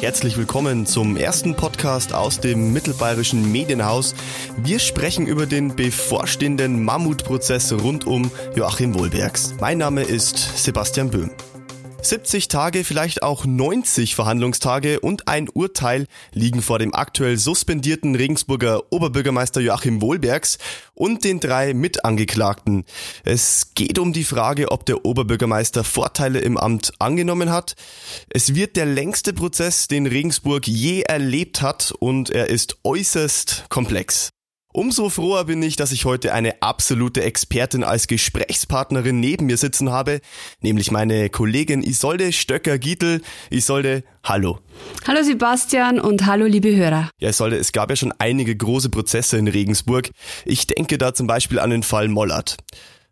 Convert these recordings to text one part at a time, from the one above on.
Herzlich willkommen zum ersten Podcast aus dem Mittelbayerischen Medienhaus. Wir sprechen über den bevorstehenden Mammutprozess rund um Joachim Wohlbergs. Mein Name ist Sebastian Böhm. 70 Tage, vielleicht auch 90 Verhandlungstage und ein Urteil liegen vor dem aktuell suspendierten Regensburger Oberbürgermeister Joachim Wohlbergs und den drei Mitangeklagten. Es geht um die Frage, ob der Oberbürgermeister Vorteile im Amt angenommen hat. Es wird der längste Prozess, den Regensburg je erlebt hat und er ist äußerst komplex. Umso froher bin ich, dass ich heute eine absolute Expertin als Gesprächspartnerin neben mir sitzen habe, nämlich meine Kollegin Isolde Stöcker-Gietel. Isolde, hallo. Hallo Sebastian und hallo liebe Hörer. Ja, Isolde, es gab ja schon einige große Prozesse in Regensburg. Ich denke da zum Beispiel an den Fall Mollert.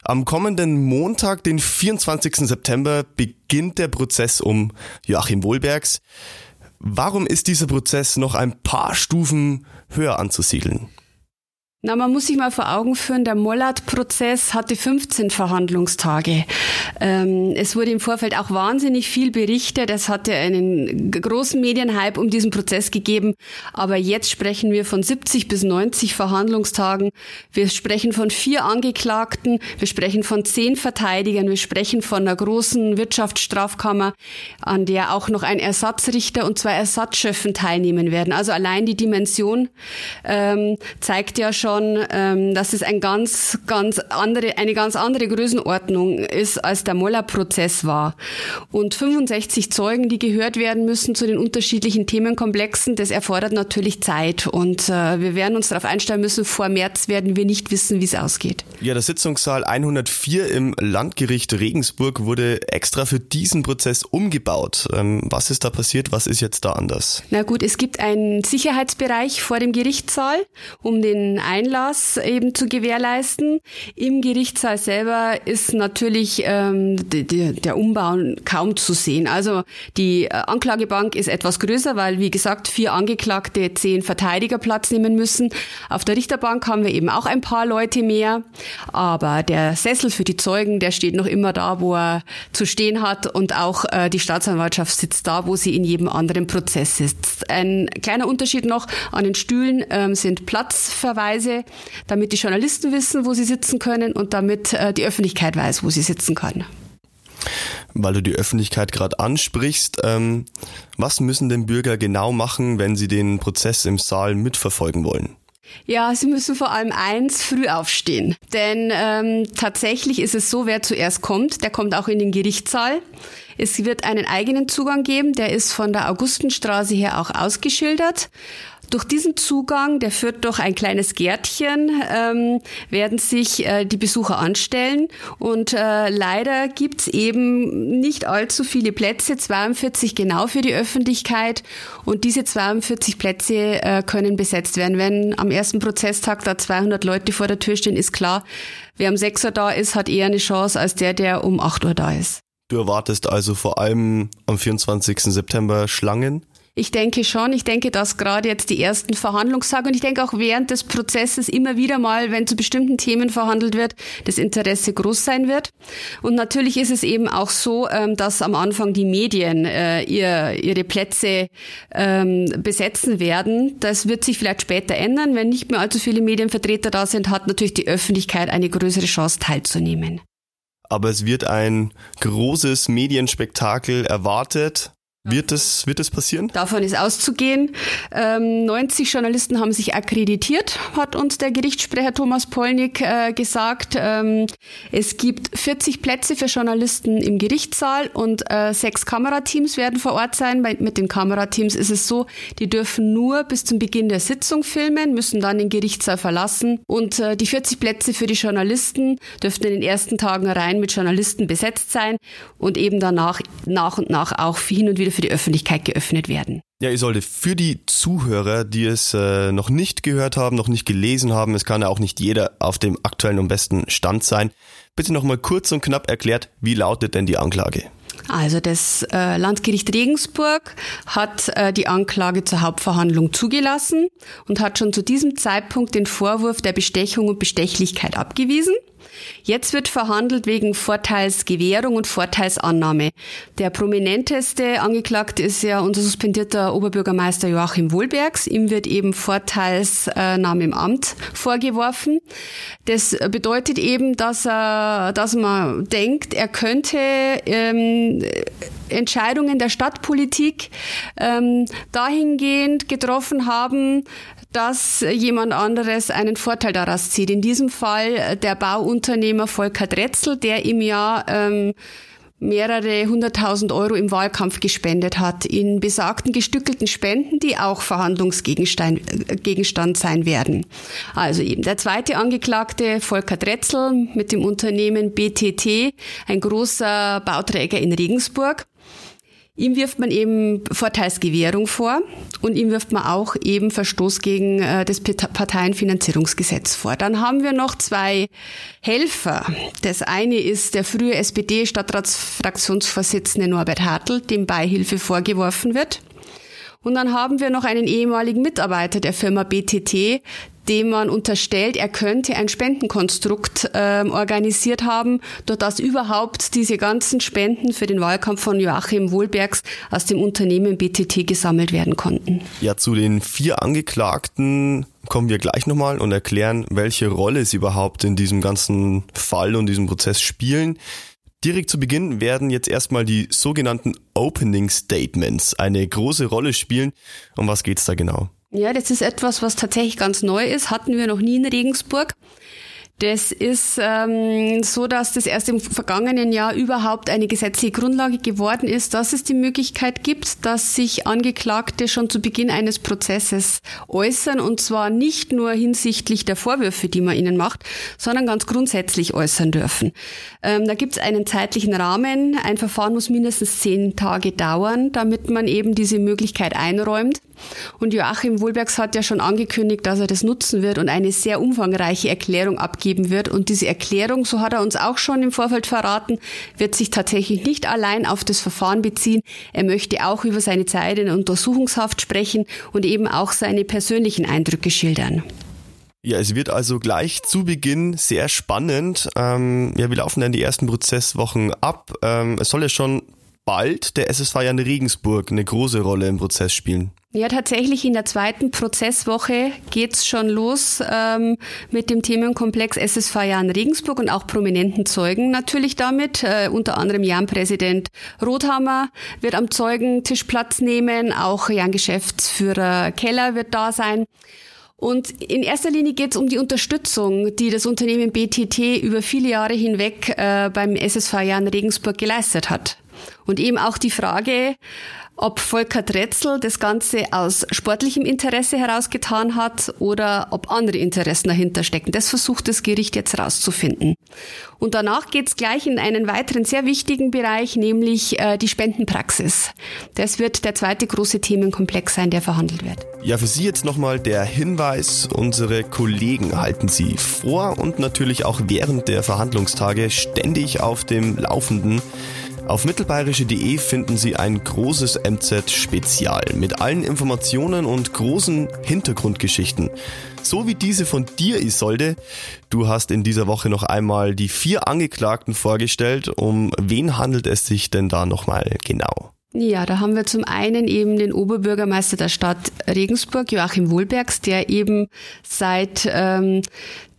Am kommenden Montag, den 24. September, beginnt der Prozess um Joachim Wohlbergs. Warum ist dieser Prozess noch ein paar Stufen höher anzusiedeln? Na, man muss sich mal vor Augen führen, der Mollert-Prozess hatte 15 Verhandlungstage. Ähm, es wurde im Vorfeld auch wahnsinnig viel berichtet. Es hatte einen großen Medienhype um diesen Prozess gegeben. Aber jetzt sprechen wir von 70 bis 90 Verhandlungstagen. Wir sprechen von vier Angeklagten. Wir sprechen von zehn Verteidigern. Wir sprechen von einer großen Wirtschaftsstrafkammer, an der auch noch ein Ersatzrichter und zwei Ersatzschöffen teilnehmen werden. Also allein die Dimension ähm, zeigt ja schon, schon, ähm, dass es ein ganz, ganz andere, eine ganz andere Größenordnung ist, als der Moller-Prozess war. Und 65 Zeugen, die gehört werden müssen zu den unterschiedlichen Themenkomplexen, das erfordert natürlich Zeit. Und äh, wir werden uns darauf einstellen müssen, vor März werden wir nicht wissen, wie es ausgeht. Ja, der Sitzungssaal 104 im Landgericht Regensburg wurde extra für diesen Prozess umgebaut. Ähm, was ist da passiert? Was ist jetzt da anders? Na gut, es gibt einen Sicherheitsbereich vor dem Gerichtssaal, um den Einlass eben zu gewährleisten. Im Gerichtssaal selber ist natürlich ähm, die, die, der Umbau kaum zu sehen. Also die äh, Anklagebank ist etwas größer, weil wie gesagt vier Angeklagte, zehn Verteidiger Platz nehmen müssen. Auf der Richterbank haben wir eben auch ein paar Leute mehr, aber der Sessel für die Zeugen, der steht noch immer da, wo er zu stehen hat und auch äh, die Staatsanwaltschaft sitzt da, wo sie in jedem anderen Prozess sitzt. Ein kleiner Unterschied noch an den Stühlen ähm, sind Platzverweise Weise, damit die Journalisten wissen, wo sie sitzen können und damit äh, die Öffentlichkeit weiß, wo sie sitzen kann. Weil du die Öffentlichkeit gerade ansprichst, ähm, was müssen denn Bürger genau machen, wenn sie den Prozess im Saal mitverfolgen wollen? Ja, Sie müssen vor allem eins früh aufstehen. Denn ähm, tatsächlich ist es so, wer zuerst kommt, der kommt auch in den Gerichtssaal. Es wird einen eigenen Zugang geben, der ist von der Augustenstraße her auch ausgeschildert. Durch diesen Zugang, der führt durch ein kleines Gärtchen, ähm, werden sich äh, die Besucher anstellen. Und äh, leider gibt's eben nicht allzu viele Plätze, 42 genau für die Öffentlichkeit. Und diese 42 Plätze äh, können besetzt werden. Wenn am ersten Prozesstag da 200 Leute vor der Tür stehen, ist klar, wer um 6 Uhr da ist, hat eher eine Chance als der, der um 8 Uhr da ist. Du erwartest also vor allem am 24. September Schlangen? Ich denke schon. Ich denke, dass gerade jetzt die ersten Verhandlungstage und ich denke auch während des Prozesses immer wieder mal, wenn zu bestimmten Themen verhandelt wird, das Interesse groß sein wird. Und natürlich ist es eben auch so, ähm, dass am Anfang die Medien äh, ihre Plätze ähm, besetzen werden. Das wird sich vielleicht später ändern. Wenn nicht mehr allzu viele Medienvertreter da sind, hat natürlich die Öffentlichkeit eine größere Chance teilzunehmen. Aber es wird ein großes Medienspektakel erwartet. Wird das, wird das passieren? Davon ist auszugehen. Ähm, 90 Journalisten haben sich akkreditiert, hat uns der Gerichtssprecher Thomas Polnick äh, gesagt. Ähm, es gibt 40 Plätze für Journalisten im Gerichtssaal und äh, sechs Kamerateams werden vor Ort sein. Mit den Kamerateams ist es so, die dürfen nur bis zum Beginn der Sitzung filmen, müssen dann den Gerichtssaal verlassen. Und äh, die 40 Plätze für die Journalisten dürften in den ersten Tagen rein mit Journalisten besetzt sein und eben danach nach und nach auch hin und wieder für die Öffentlichkeit geöffnet werden. Ja, ihr solltet für die Zuhörer, die es äh, noch nicht gehört haben, noch nicht gelesen haben, es kann ja auch nicht jeder auf dem aktuellen und besten Stand sein, bitte nochmal kurz und knapp erklärt, wie lautet denn die Anklage? Also das äh, Landgericht Regensburg hat äh, die Anklage zur Hauptverhandlung zugelassen und hat schon zu diesem Zeitpunkt den Vorwurf der Bestechung und Bestechlichkeit abgewiesen. Jetzt wird verhandelt wegen Vorteilsgewährung und Vorteilsannahme. Der prominenteste Angeklagte ist ja unser suspendierter Oberbürgermeister Joachim Wohlbergs. Ihm wird eben Vorteilsnahme im Amt vorgeworfen. Das bedeutet eben, dass er, dass man denkt, er könnte ähm, Entscheidungen der Stadtpolitik ähm, dahingehend getroffen haben, dass jemand anderes einen Vorteil daraus zieht. In diesem Fall der Bauunternehmer Volker Dretzel, der im Jahr ähm, mehrere hunderttausend Euro im Wahlkampf gespendet hat, in besagten gestückelten Spenden, die auch Verhandlungsgegenstand äh, sein werden. Also eben der zweite Angeklagte, Volker Dretzel mit dem Unternehmen BTT, ein großer Bauträger in Regensburg. Ihm wirft man eben Vorteilsgewährung vor und ihm wirft man auch eben Verstoß gegen äh, das Parteienfinanzierungsgesetz vor. Dann haben wir noch zwei Helfer. Das eine ist der frühe SPD-Stadtratsfraktionsvorsitzende Norbert Hartl, dem Beihilfe vorgeworfen wird. Und dann haben wir noch einen ehemaligen Mitarbeiter der Firma BTT, dem man unterstellt, er könnte ein Spendenkonstrukt äh, organisiert haben, durch das überhaupt diese ganzen Spenden für den Wahlkampf von Joachim Wohlbergs aus dem Unternehmen BTT gesammelt werden konnten. Ja, zu den vier Angeklagten kommen wir gleich nochmal und erklären, welche Rolle sie überhaupt in diesem ganzen Fall und diesem Prozess spielen. Direkt zu Beginn werden jetzt erstmal die sogenannten Opening Statements eine große Rolle spielen. Um was geht's da genau? Ja, das ist etwas, was tatsächlich ganz neu ist. Hatten wir noch nie in Regensburg. Das ist ähm, so, dass das erst im vergangenen Jahr überhaupt eine gesetzliche Grundlage geworden ist, dass es die Möglichkeit gibt, dass sich Angeklagte schon zu Beginn eines Prozesses äußern und zwar nicht nur hinsichtlich der Vorwürfe, die man ihnen macht, sondern ganz grundsätzlich äußern dürfen. Ähm, da gibt es einen zeitlichen Rahmen. Ein Verfahren muss mindestens zehn Tage dauern, damit man eben diese Möglichkeit einräumt. Und Joachim Wohlbergs hat ja schon angekündigt, dass er das nutzen wird und eine sehr umfangreiche Erklärung abgeben wird. Und diese Erklärung, so hat er uns auch schon im Vorfeld verraten, wird sich tatsächlich nicht allein auf das Verfahren beziehen. Er möchte auch über seine Zeit in Untersuchungshaft sprechen und eben auch seine persönlichen Eindrücke schildern. Ja, es wird also gleich zu Beginn sehr spannend. Ähm, ja, wie laufen denn die ersten Prozesswochen ab? Ähm, es soll ja schon bald der SSV Jan Regensburg eine große Rolle im Prozess spielen. Ja, tatsächlich in der zweiten Prozesswoche geht's schon los ähm, mit dem Themenkomplex SSV Jan Regensburg und auch prominenten Zeugen natürlich damit. Äh, unter anderem Jan-Präsident Rothammer wird am Zeugentisch Platz nehmen, auch Jan-Geschäftsführer Keller wird da sein. Und in erster Linie geht es um die Unterstützung, die das Unternehmen BTT über viele Jahre hinweg äh, beim SSV Jan Regensburg geleistet hat. Und eben auch die Frage, ob Volker Dretzel das Ganze aus sportlichem Interesse herausgetan hat oder ob andere Interessen dahinter stecken. Das versucht das Gericht jetzt herauszufinden. Und danach geht's gleich in einen weiteren sehr wichtigen Bereich, nämlich äh, die Spendenpraxis. Das wird der zweite große Themenkomplex sein, der verhandelt wird. Ja, für Sie jetzt nochmal der Hinweis, unsere Kollegen halten Sie vor und natürlich auch während der Verhandlungstage ständig auf dem Laufenden. Auf mittelbayerische.de finden Sie ein großes MZ-Spezial mit allen Informationen und großen Hintergrundgeschichten. So wie diese von dir, Isolde. Du hast in dieser Woche noch einmal die vier Angeklagten vorgestellt. Um wen handelt es sich denn da nochmal genau? Ja, da haben wir zum einen eben den Oberbürgermeister der Stadt Regensburg, Joachim Wohlbergs, der eben seit ähm,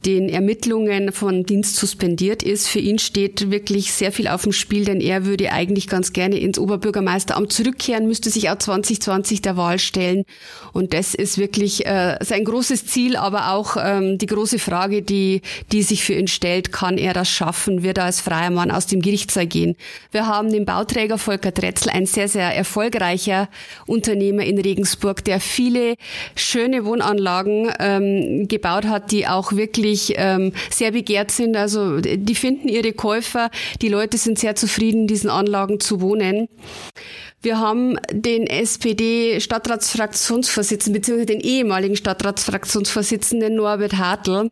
den Ermittlungen von Dienst suspendiert ist. Für ihn steht wirklich sehr viel auf dem Spiel, denn er würde eigentlich ganz gerne ins Oberbürgermeisteramt zurückkehren, müsste sich auch 2020 der Wahl stellen. Und das ist wirklich äh, sein großes Ziel, aber auch ähm, die große Frage, die, die sich für ihn stellt, kann er das schaffen? Wird er als freier Mann aus dem Gerichtssaal gehen? Wir haben den Bauträger Volker Dretzel, ein sehr, sehr erfolgreicher Unternehmer in Regensburg, der viele schöne Wohnanlagen ähm, gebaut hat, die auch wirklich wirklich ähm, sehr begehrt sind. Also die finden ihre Käufer. Die Leute sind sehr zufrieden, in diesen Anlagen zu wohnen. Wir haben den SPD-Stadtratsfraktionsvorsitzenden bzw. den ehemaligen Stadtratsfraktionsvorsitzenden Norbert Hartl,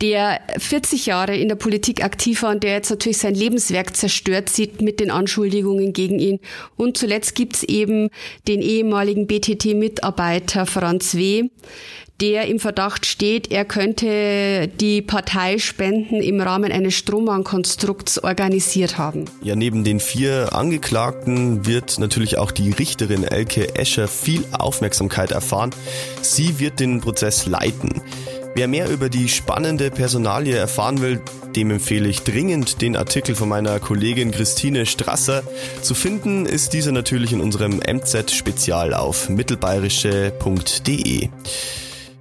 der 40 Jahre in der Politik aktiv war und der jetzt natürlich sein Lebenswerk zerstört sieht mit den Anschuldigungen gegen ihn. Und zuletzt gibt's eben den ehemaligen BTT-Mitarbeiter Franz W., der im Verdacht steht, er könnte die Parteispenden im Rahmen eines Strohmann-Konstrukts organisiert haben. Ja, neben den vier Angeklagten wird natürlich auch die Richterin Elke Escher viel Aufmerksamkeit erfahren. Sie wird den Prozess leiten. Wer mehr über die spannende Personalie erfahren will, dem empfehle ich dringend den Artikel von meiner Kollegin Christine Strasser. Zu finden ist dieser natürlich in unserem MZ-Spezial auf mittelbayerische.de.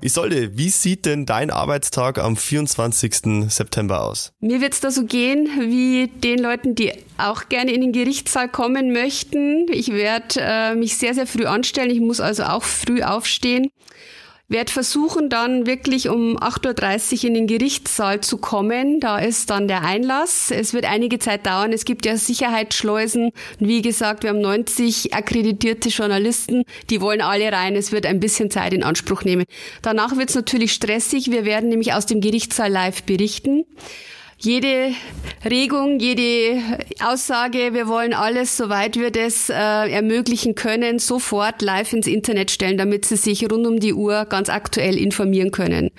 Isolde, wie sieht denn dein Arbeitstag am 24. September aus? Mir wird es da so gehen wie den Leuten, die auch gerne in den Gerichtssaal kommen möchten. Ich werde äh, mich sehr, sehr früh anstellen. Ich muss also auch früh aufstehen werde versuchen, dann wirklich um 8.30 Uhr in den Gerichtssaal zu kommen. Da ist dann der Einlass. Es wird einige Zeit dauern. Es gibt ja Sicherheitsschleusen. Wie gesagt, wir haben 90 akkreditierte Journalisten. Die wollen alle rein. Es wird ein bisschen Zeit in Anspruch nehmen. Danach wird es natürlich stressig. Wir werden nämlich aus dem Gerichtssaal live berichten jede Regung, jede Aussage, wir wollen alles, soweit wir das äh, ermöglichen können, sofort live ins Internet stellen, damit Sie sich rund um die Uhr ganz aktuell informieren können.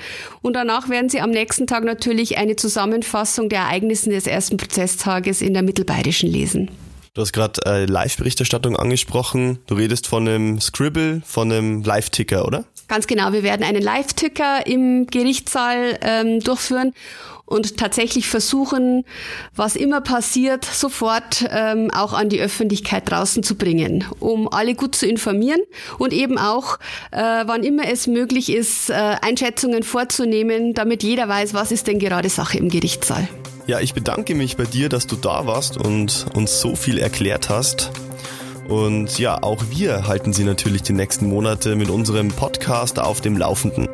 Und danach werden Sie am nächsten Tag natürlich eine Zusammenfassung der Ereignisse des ersten Prozesstages in der Mittelbayerischen lesen. Du hast gerade äh, Live-Berichterstattung angesprochen. Du redest von einem Scribble, von einem Live-Ticker, oder? Ganz genau. Wir werden einen Live-Ticker im Gerichtssaal ähm, durchführen und tatsächlich versuchen, was immer passiert, sofort ähm, auch an die Öffentlichkeit draußen zu bringen, um alle gut zu informieren und eben auch, äh, wann immer es möglich ist, äh, Einschätzungen vorzunehmen, damit jeder weiß, was ist denn gerade Sache im Gerichtssaal. Ja, ich bedanke mich bei dir, dass du da warst und uns so viel erklärt hast. Und ja, auch wir halten Sie natürlich die nächsten Monate mit unserem Podcast auf dem Laufenden.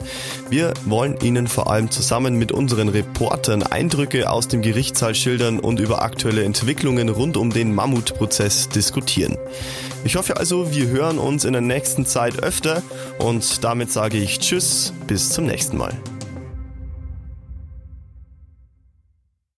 Wir wollen Ihnen vor allem zusammen mit unseren Reportern Eindrücke aus dem Gerichtssaal schildern und über aktuelle Entwicklungen rund um den Mammutprozess diskutieren. Ich hoffe also, wir hören uns in der nächsten Zeit öfter und damit sage ich Tschüss, bis zum nächsten Mal.